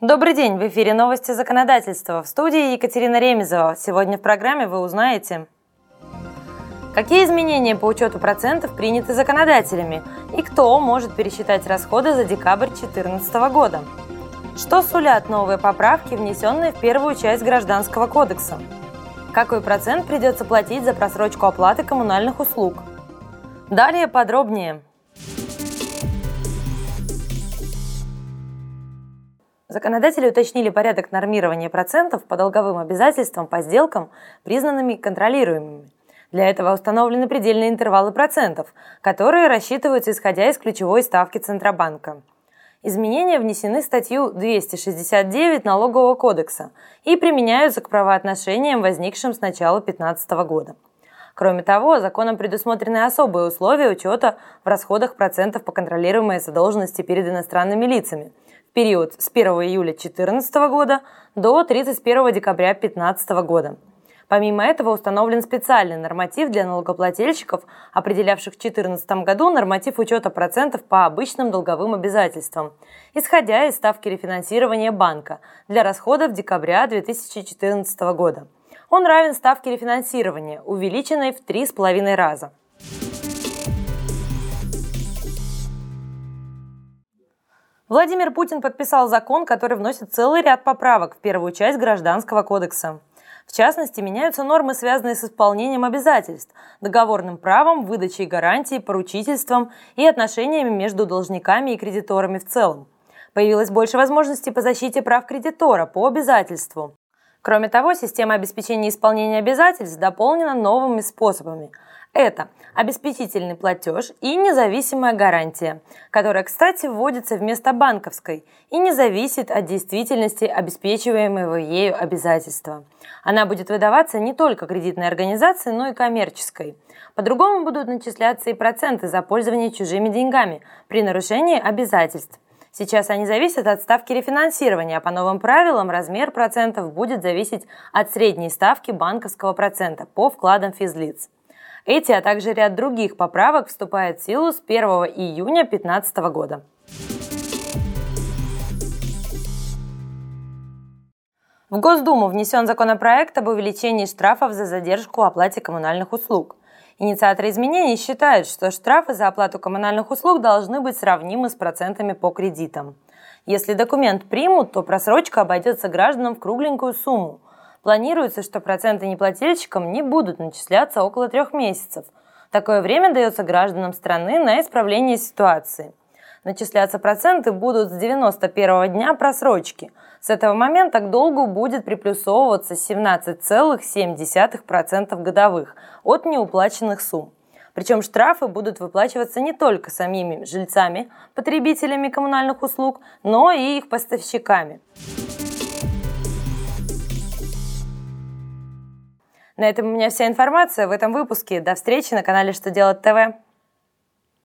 Добрый день! В эфире новости законодательства. В студии Екатерина Ремезова. Сегодня в программе вы узнаете, какие изменения по учету процентов приняты законодателями и кто может пересчитать расходы за декабрь 2014 года. Что сулят новые поправки, внесенные в первую часть Гражданского кодекса? Какой процент придется платить за просрочку оплаты коммунальных услуг? Далее подробнее. Законодатели уточнили порядок нормирования процентов по долговым обязательствам по сделкам, признанными контролируемыми. Для этого установлены предельные интервалы процентов, которые рассчитываются исходя из ключевой ставки Центробанка. Изменения внесены в статью 269 Налогового кодекса и применяются к правоотношениям, возникшим с начала 2015 года. Кроме того, законом предусмотрены особые условия учета в расходах процентов по контролируемой задолженности перед иностранными лицами, период с 1 июля 2014 года до 31 декабря 2015 года. Помимо этого установлен специальный норматив для налогоплательщиков, определявших в 2014 году норматив учета процентов по обычным долговым обязательствам, исходя из ставки рефинансирования банка для расходов декабря 2014 года. Он равен ставке рефинансирования, увеличенной в 3,5 раза. Владимир Путин подписал закон, который вносит целый ряд поправок в первую часть Гражданского кодекса. В частности, меняются нормы, связанные с исполнением обязательств, договорным правом, выдачей гарантий, поручительством и отношениями между должниками и кредиторами в целом. Появилось больше возможностей по защите прав кредитора по обязательству. Кроме того, система обеспечения исполнения обязательств дополнена новыми способами – это обеспечительный платеж и независимая гарантия, которая, кстати, вводится вместо банковской и не зависит от действительности обеспечиваемого ею обязательства. Она будет выдаваться не только кредитной организации, но и коммерческой. По-другому будут начисляться и проценты за пользование чужими деньгами при нарушении обязательств. Сейчас они зависят от ставки рефинансирования, а по новым правилам размер процентов будет зависеть от средней ставки банковского процента по вкладам физлиц. Эти, а также ряд других поправок вступают в силу с 1 июня 2015 года. В Госдуму внесен законопроект об увеличении штрафов за задержку оплате коммунальных услуг. Инициаторы изменений считают, что штрафы за оплату коммунальных услуг должны быть сравнимы с процентами по кредитам. Если документ примут, то просрочка обойдется гражданам в кругленькую сумму – Планируется, что проценты неплательщикам не будут начисляться около трех месяцев. Такое время дается гражданам страны на исправление ситуации. Начисляться проценты будут с 91 дня просрочки. С этого момента к долгу будет приплюсовываться 17,7% годовых от неуплаченных сумм. Причем штрафы будут выплачиваться не только самими жильцами, потребителями коммунальных услуг, но и их поставщиками. На этом у меня вся информация в этом выпуске. До встречи на канале «Что делать ТВ».